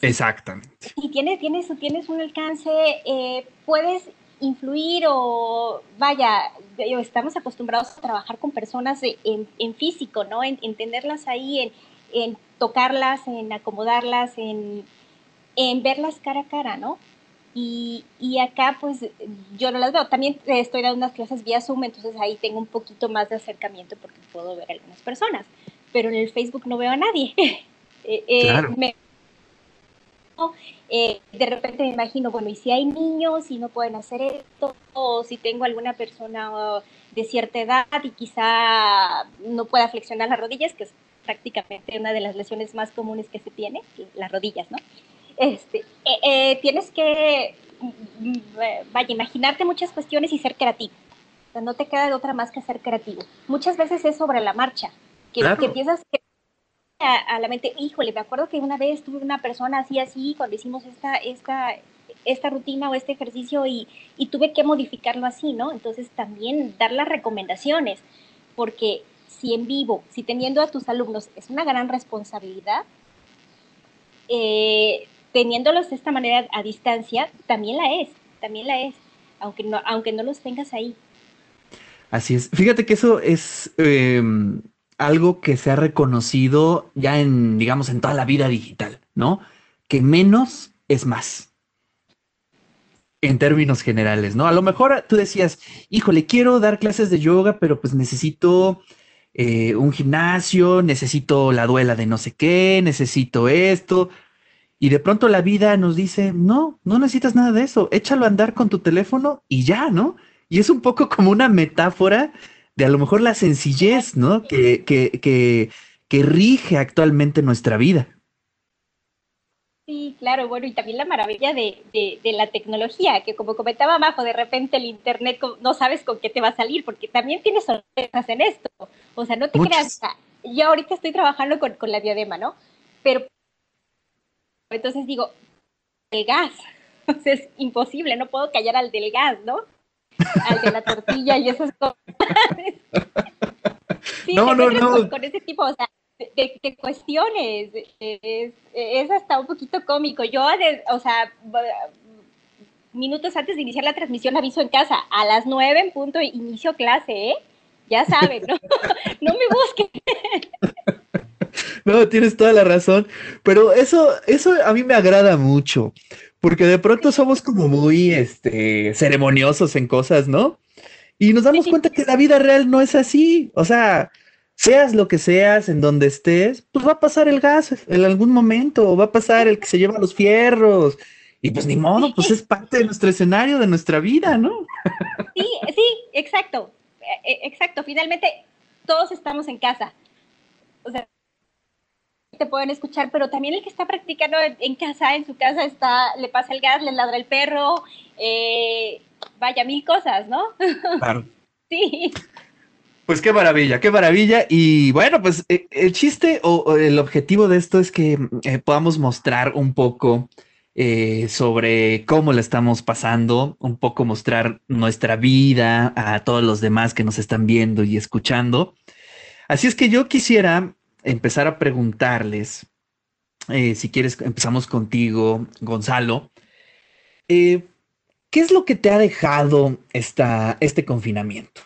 Exactamente. Y tienes, tienes, tienes un alcance, eh, puedes influir o vaya, estamos acostumbrados a trabajar con personas en, físico, ¿no? En, tenerlas ahí, en, tocarlas, en acomodarlas, en, verlas cara a cara, ¿no? Y, y, acá pues yo no las veo. También estoy dando unas clases vía Zoom, entonces ahí tengo un poquito más de acercamiento porque puedo ver a algunas personas. Pero en el Facebook no veo a nadie. Eh, eh, claro. Eh, de repente me imagino, bueno, y si hay niños y no pueden hacer esto, o si tengo alguna persona de cierta edad y quizá no pueda flexionar las rodillas, que es prácticamente una de las lesiones más comunes que se tiene, las rodillas, ¿no? Este, eh, eh, tienes que, mm, vaya, imaginarte muchas cuestiones y ser creativo. O sea, no te queda de otra más que ser creativo. Muchas veces es sobre la marcha, que, que piensas que a, la mente, híjole, me acuerdo que una vez tuve una persona así, así, cuando hicimos esta, esta, esta rutina o este ejercicio y, y tuve que modificarlo así, ¿no? Entonces también dar las recomendaciones, porque si en vivo, si teniendo a tus alumnos es una gran responsabilidad, eh, teniéndolos de esta manera a distancia, también la es, también la es, aunque no, aunque no los tengas ahí. Así es. Fíjate que eso es em, algo que se ha reconocido ya en, digamos, en toda la vida digital, ¿no? Que menos es más. En términos generales, ¿no? A lo mejor tú decías, híjole, quiero dar clases de yoga, pero pues necesito eh, un gimnasio, necesito la duela de no sé qué, necesito esto. Y de pronto la vida nos dice, no, no necesitas nada de eso, échalo a andar con tu teléfono y ya, ¿no? Y es un poco como una metáfora de a lo mejor la sencillez, ¿no? Que, que, que, que rige actualmente nuestra vida. Sí, claro, bueno, y también la maravilla de, de, la tecnología, que como comentaba Majo, de repente el Internet no sabes con qué te va a salir, porque también tienes sorpresas en esto. O sea, no te creas, yo ahorita estoy trabajando con, con la diadema, ¿no? Pero entonces digo, el gas, es imposible, no puedo callar al del gas, ¿no? Al de la tortilla y esas cosas. sí, no, no, no. Con, ese tipo, o sea, de, cuestiones, es, hasta un poquito cómico. Yo, o sea, minutos antes de iniciar la transmisión aviso en casa, a las nueve en punto inicio clase, ¿eh? Ya saben, ¿no? no me busquen. No, tienes toda la razón, pero eso, eso a mí me agrada mucho, porque de pronto somos como muy este, ceremoniosos en cosas, ¿no? Y nos damos cuenta que la vida real no es así, o sea, seas lo que seas, en donde estés, pues va a pasar el gas en algún momento, va a pasar el que se lleva los fierros, y pues ni modo, pues es parte de nuestro escenario, de nuestra vida, ¿no? Sí, sí, exacto, e, e, exacto, finalmente todos estamos en casa. O sea, te pueden escuchar, pero también el que está practicando en casa, en su casa, está, le pasa el gas, le ladra el perro, eh, vaya, mil cosas, ¿no? Claro. sí. Pues qué maravilla, qué maravilla. Y bueno, pues eh, el chiste o, el objetivo de esto es que eh, podamos mostrar un poco sobre cómo le estamos pasando, un poco mostrar nuestra vida a todos los demás que nos están viendo y escuchando. Así es que yo quisiera empezar a preguntarles, eh, si quieres, empezamos contigo, Gonzalo. Eh, ¿Qué es lo que te ha dejado esta, este confinamiento?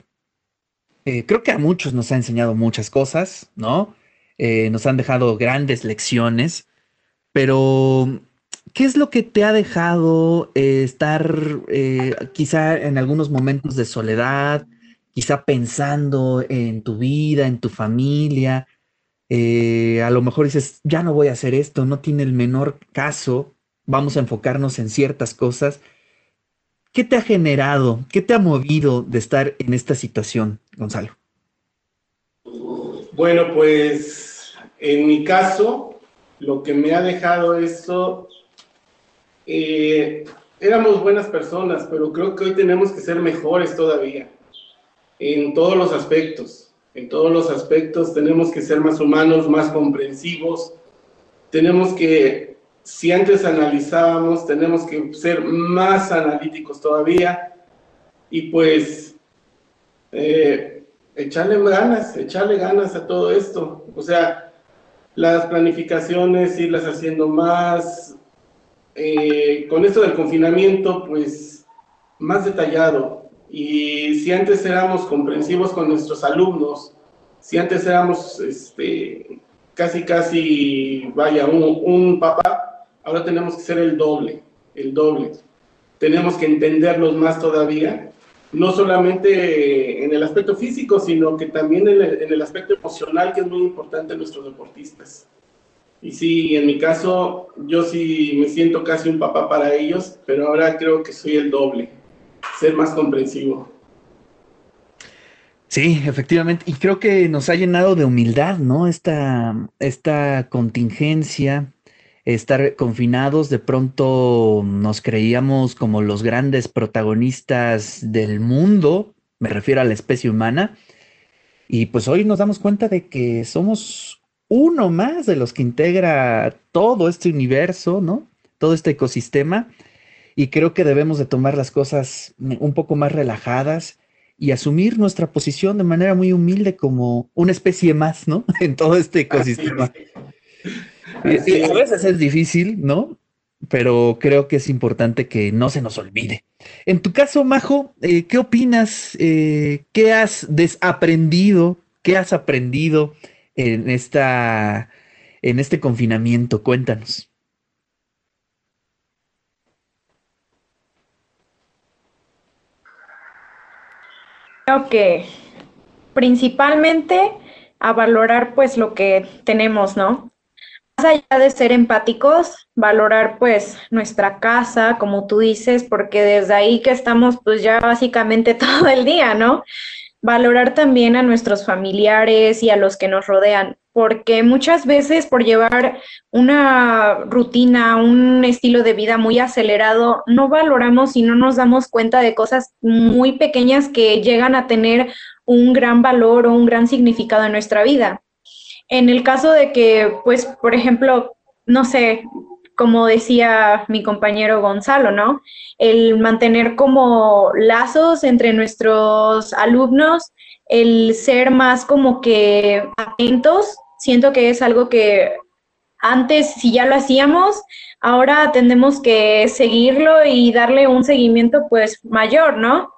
Eh, creo que a muchos nos ha enseñado muchas cosas, ¿no? nos han dejado grandes lecciones, pero ¿qué es lo que te ha dejado estar quizá en algunos momentos de soledad, quizá pensando en tu vida, en tu familia? Eh, a lo mejor dices, ya no voy a hacer esto, no tiene el menor caso, vamos a enfocarnos en ciertas cosas. ¿Qué te ha generado, qué te ha movido de estar en esta situación, Gonzalo? Bueno, pues en mi caso, lo que me ha dejado esto, eh, éramos buenas personas, pero creo que hoy tenemos que ser mejores todavía, en todos los aspectos en todos los aspectos, tenemos que ser más humanos, más comprensivos, tenemos que, si antes analizábamos, tenemos que ser más analíticos todavía. Y pues eh, echarle ganas, echarle ganas a todo esto. O sea, las planificaciones, irlas haciendo más, eh, con esto del confinamiento, pues más detallado, y si antes éramos comprensivos con nuestros alumnos, si antes éramos este, casi, casi, vaya, un, un papá, ahora tenemos que ser el doble, el doble. Tenemos que entenderlos más todavía, no solamente en el aspecto físico, sino que también en el, en el, aspecto emocional, que es muy importante en nuestros deportistas. Y sí, en mi caso, yo sí me siento casi un papá para ellos, pero ahora creo que soy el doble ser más comprensivo. Sí, efectivamente. Y creo que nos ha llenado de humildad, ¿no? Esta, esta contingencia, estar confinados, de pronto nos creíamos como los grandes protagonistas del mundo, me refiero a la especie humana, y pues hoy nos damos cuenta de que somos uno más de los que integra todo este universo, ¿no? Todo este ecosistema y creo que debemos de tomar las cosas un poco más relajadas y asumir nuestra posición de manera muy humilde como una especie más, ¿no? En todo este ecosistema. Y, a veces es difícil, ¿no? Pero creo que es importante que no se nos olvide. En tu caso, Majo, eh, ¿qué opinas? Eh, ¿Qué has desaprendido? ¿Qué has aprendido en, esta, en este confinamiento? Cuéntanos. Creo que principalmente a valorar pues lo que tenemos, ¿no? Más allá de ser empáticos, valorar pues nuestra casa, como tú dices, porque desde ahí que estamos pues ya básicamente todo el día, ¿no? Valorar también a nuestros familiares y a los que nos rodean porque muchas veces por llevar una rutina, un estilo de vida muy acelerado, no valoramos y no nos damos cuenta de cosas muy pequeñas que llegan a tener un gran valor o un gran significado en nuestra vida. En el caso de que, pues, por ejemplo, no sé, como decía mi compañero Gonzalo, ¿no? El mantener como lazos entre nuestros alumnos, el ser más como que atentos siento que es algo que antes, si ya lo hacíamos, ahora tenemos que seguirlo y darle un seguimiento pues mayor, ¿no?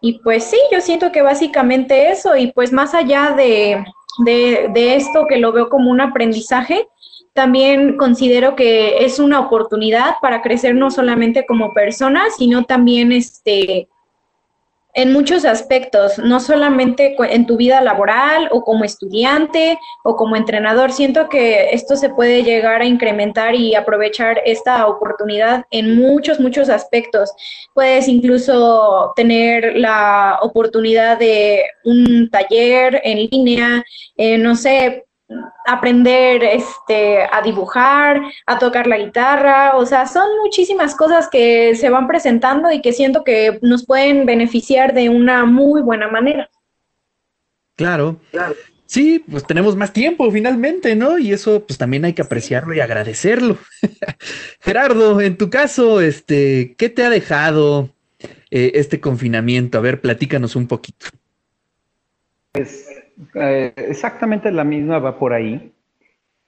Y pues sí, yo siento que básicamente eso, y pues más allá de, de, esto que lo veo como un aprendizaje, también considero que es una oportunidad para crecer no solamente como personas, sino también este, en muchos aspectos, no solamente en tu vida laboral o como estudiante o como entrenador. Siento que esto se puede llegar a incrementar y aprovechar esta oportunidad en muchos, muchos aspectos. Puedes incluso tener la oportunidad de un taller en línea, eh, no sé, aprender este, a dibujar, a tocar la guitarra, o sea, son muchísimas cosas que se van presentando y que siento que nos pueden beneficiar de una muy buena manera. Claro. Sí, pues tenemos más tiempo finalmente, ¿no? Y eso pues también hay que apreciarlo y agradecerlo. Gerardo, en tu caso, este, ¿qué te ha dejado eh, este confinamiento? A ver, platícanos un poquito. Pues eh, exactamente la misma va por ahí.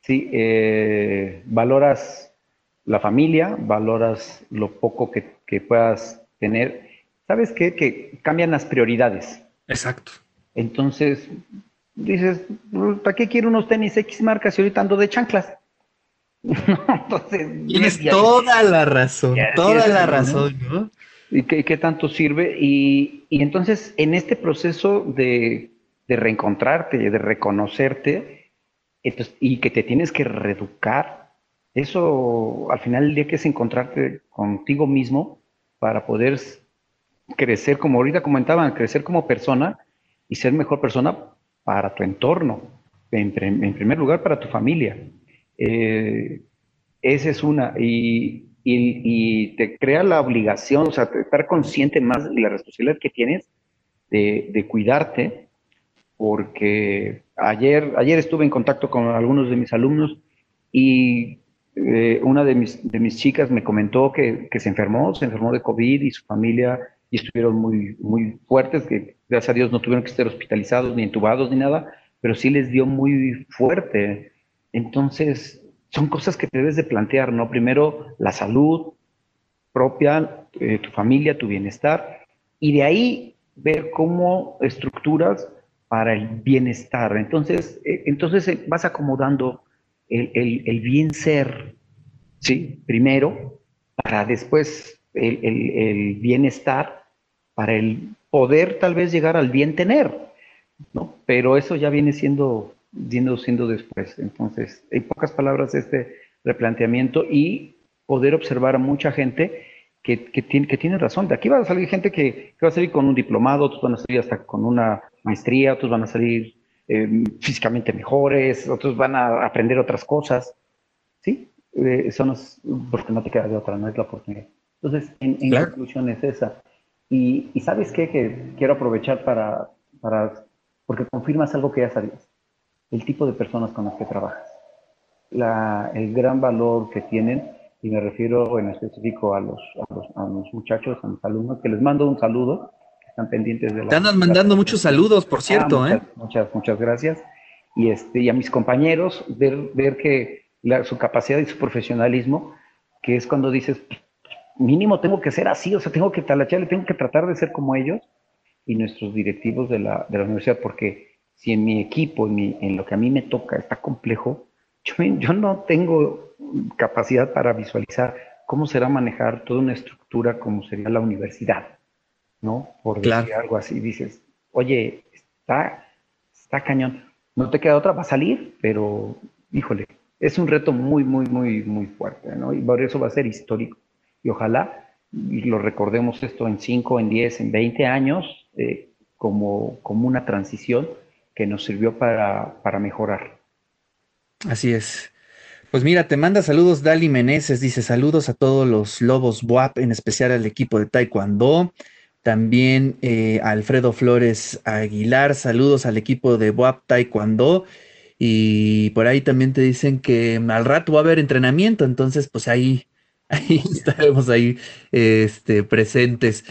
Sí, eh, valoras la familia, valoras lo poco que, puedas tener. ¿Sabes qué? Que cambian las prioridades. Exacto. Entonces, dices, ¿para qué quiero unos tenis X marcas y ahorita ando de chanclas? Entonces, tienes toda la razón, toda la razón, ¿no? ¿Y qué, tanto sirve? y, entonces, en este proceso de de reencontrarte, de reconocerte, y que te tienes que reeducar. Eso al final del día que es encontrarte contigo mismo para poder crecer, como ahorita comentaban, crecer como persona y ser mejor persona para tu entorno, en, primer lugar para tu familia. Eh, esa es una, y, te crea la obligación, o sea, estar consciente más de la responsabilidad que tienes de cuidarte porque ayer, ayer estuve en contacto con algunos de mis alumnos y eh, una de mis, de mis chicas me comentó que, se enfermó, se enfermó de COVID y su familia y estuvieron muy, muy fuertes, que gracias a Dios no tuvieron que estar hospitalizados ni entubados ni nada, pero sí les dio muy fuerte. Entonces, son cosas que debes de plantear, ¿no? Primero, la salud propia, eh, tu familia, tu bienestar, y de ahí ver cómo estructuras para el bienestar. Entonces, eh, entonces eh, vas acomodando el, bien ser, ¿sí? Primero, para después el, bienestar, para el poder tal vez llegar al bien tener, ¿no? Pero eso ya viene siendo, siendo, siendo después. Entonces, en pocas palabras, este replanteamiento y poder observar a mucha gente que, tiene, que tiene razón. De aquí va a salir gente que, va a salir con un diplomado, otros van a salir hasta con una maestría, otros van a salir eh, físicamente mejores, otros van a aprender otras cosas. ¿Sí? Eh, eso no es, porque no te queda de otra, no es la oportunidad. Entonces, en, conclusión es esa. Y, ¿sabes qué? Que quiero aprovechar para, para, porque confirmas algo que ya sabías. El tipo de personas con las que trabajas. La, el gran valor que tienen y me refiero en específico a los, a los, a los muchachos, a mis alumnos, que les mando un saludo, están pendientes de la... Te andan mandando muchos saludos, por cierto, ah, ¿eh? Muchas, muchas gracias. Y, este, y a mis compañeros, ver, ver que su capacidad y su profesionalismo, que es cuando dices, mínimo tengo que ser así, o sea, tengo que talacharle, tengo que tratar de ser como ellos y nuestros directivos de la, de la universidad, porque si en mi equipo, en, mi, en, lo que a mí me toca, está complejo, yo, yo no tengo capacidad para visualizar cómo será manejar toda una estructura como sería la universidad, ¿no? Por decir algo así, dices, oye, está, está cañón, no te queda otra, va a salir, pero híjole, es un reto muy, muy, muy, muy fuerte, ¿no? Y por eso va a ser histórico. Y ojalá lo recordemos esto en 5, en 10, en 20 años eh, como, como una transición que nos sirvió para, para mejorar. Así es. Pues mira, te manda saludos Dali Meneses, dice saludos a todos los lobos WAP, en especial al equipo de Taekwondo. También eh, Alfredo Flores Aguilar, saludos al equipo de WAP Taekwondo. Y por ahí también te dicen que al rato va a haber entrenamiento, entonces pues ahí, ahí estaremos ahí este, presentes.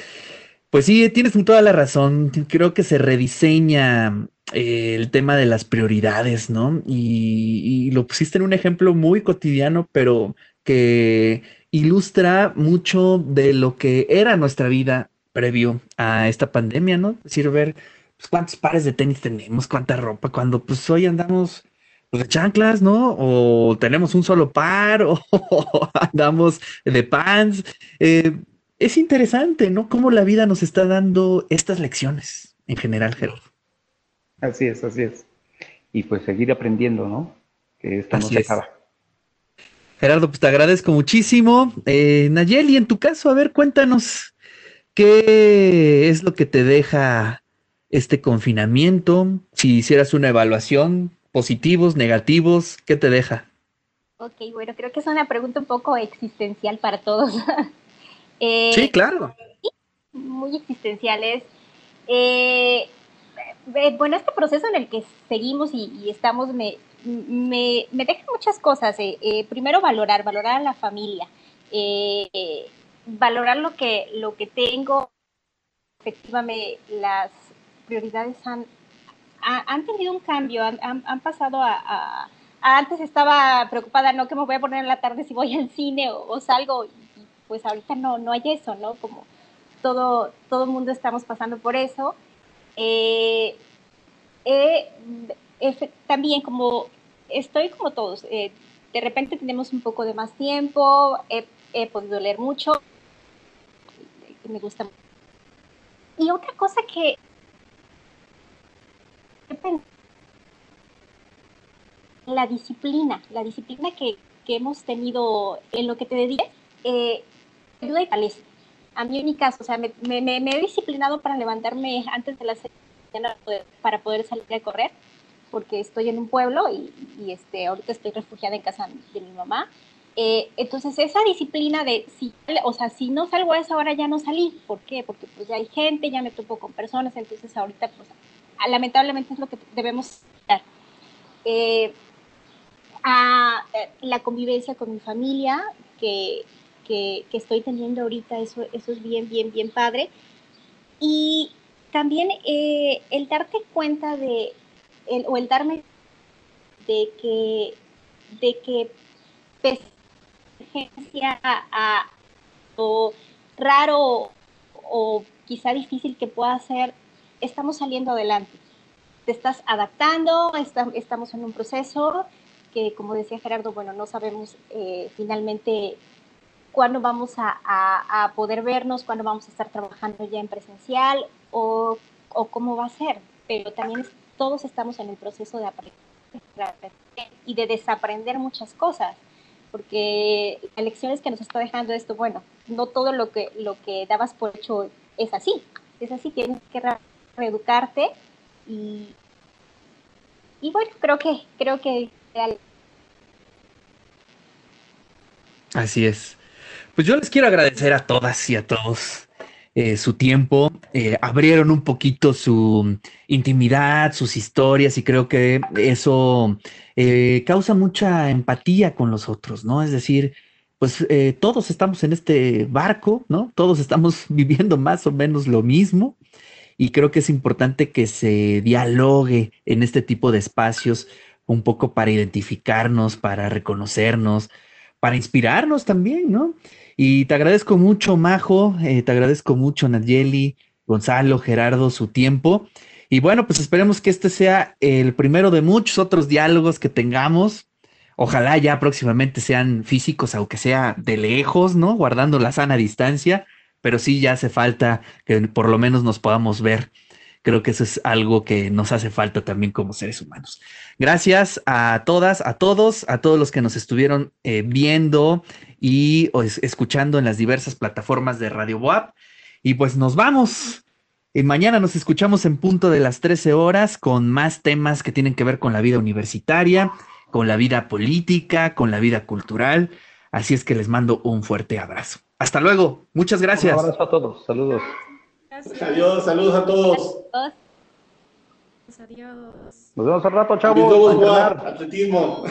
Pues sí, tienes toda la razón. Creo que se rediseña eh, el tema de las prioridades, ¿no? Y, y, lo pusiste en un ejemplo muy cotidiano, pero que ilustra mucho de lo que era nuestra vida previo a esta pandemia, ¿no? Es decir, ver pues, cuántos pares de tenis tenemos, cuánta ropa, cuando pues hoy andamos pues, de chanclas, ¿no? O tenemos un solo par, o andamos de pants. Eh, es interesante, ¿no? Cómo la vida nos está dando estas lecciones en general, Gerardo. Así es, así es. Y pues seguir aprendiendo, ¿no? Que esto no se acaba. Gerardo, pues te agradezco muchísimo. Eh, Nayeli, en tu caso, a ver, cuéntanos qué es lo que te deja este confinamiento. Si hicieras una evaluación, positivos, negativos, ¿qué te deja? Ok, bueno, creo que es una pregunta un poco existencial para todos. eh, sí, claro. Muy existenciales. Eh, eh, bueno, este proceso en el que seguimos y, estamos me, me, me, deja muchas cosas. Eh, primero, valorar, valorar a la familia, valorar lo que, lo que tengo. Efectivamente, las prioridades han, han tenido un cambio, han, han, pasado a, Antes estaba preocupada, ¿no? ¿Qué me voy a poner en la tarde si voy al cine o, salgo? Y pues ahorita no, no hay eso, ¿no? Como todo, todo mundo estamos pasando por eso. Eh, eh, también como estoy como todos, eh, de repente tenemos un poco de más tiempo, he, podido leer mucho, me gusta. Y otra cosa que la disciplina, la disciplina que, que hemos tenido en lo que te dediques, eh, ayuda y fortalece a mí en mi caso, o sea, me, he disciplinado para levantarme antes de las mañana para poder salir a correr, porque estoy en un pueblo y, y, este, ahorita estoy refugiada en casa de mi mamá. Eh, entonces, esa disciplina de, si, o sea, si no salgo a esa hora ya no salí. ¿Por qué? Porque pues ya hay gente, ya me topo con personas, entonces ahorita pues lamentablemente es lo que debemos dar. Eh, a eh, la convivencia con mi familia, que que, estoy teniendo ahorita, eso, eso es bien, bien, bien padre. Y también eh, el darte cuenta de, el, o el darme de que, de que a, o raro o quizá difícil que pueda ser, estamos saliendo adelante. Te estás adaptando, estamos en un proceso que, como decía Gerardo, bueno, no sabemos eh, finalmente cuándo vamos a, poder vernos, cuándo vamos a estar trabajando ya en presencial o, cómo va a ser. Pero también todos estamos en el proceso de aprender y de desaprender muchas cosas, porque las lecciones que nos está dejando esto, bueno, no todo lo que, lo que dabas por hecho es así, es así, tienes que reeducarte y, y bueno, creo que, creo que... Así es. Pues yo les quiero agradecer a todas y a todos eh, su tiempo, eh, abrieron un poquito su intimidad, sus historias y creo que eso eh, causa mucha empatía con los otros, ¿no? Es decir, pues todos estamos en este barco, ¿no? Todos estamos viviendo más o menos lo mismo y creo que es importante que se dialogue en este tipo de espacios un poco para identificarnos, para reconocernos, para inspirarnos también, ¿no? Y te agradezco mucho, Majo, eh, te agradezco mucho, Nayeli, Gonzalo, Gerardo, su tiempo. Y bueno, pues esperemos que este sea el primero de muchos otros diálogos que tengamos. Ojalá ya próximamente sean físicos, aunque sea de lejos, ¿no? Guardando la sana distancia, pero sí ya hace falta que por lo menos nos podamos ver. Creo que eso es algo que nos hace falta también como seres humanos. Gracias a todas, a todos, a todos los que nos estuvieron eh, viendo y escuchando en las diversas plataformas de Radio Boab. Y pues nos vamos. Y mañana nos escuchamos en punto de las 13 horas con más temas que tienen que ver con la vida universitaria, con la vida política, con la vida cultural. Así es que les mando un fuerte abrazo. Hasta luego. Muchas gracias. Un abrazo a todos. Saludos. Adiós, saludos a todos. Adiós. Nos vemos al rato, chavos. Atletismo.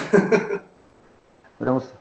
Nos vemos.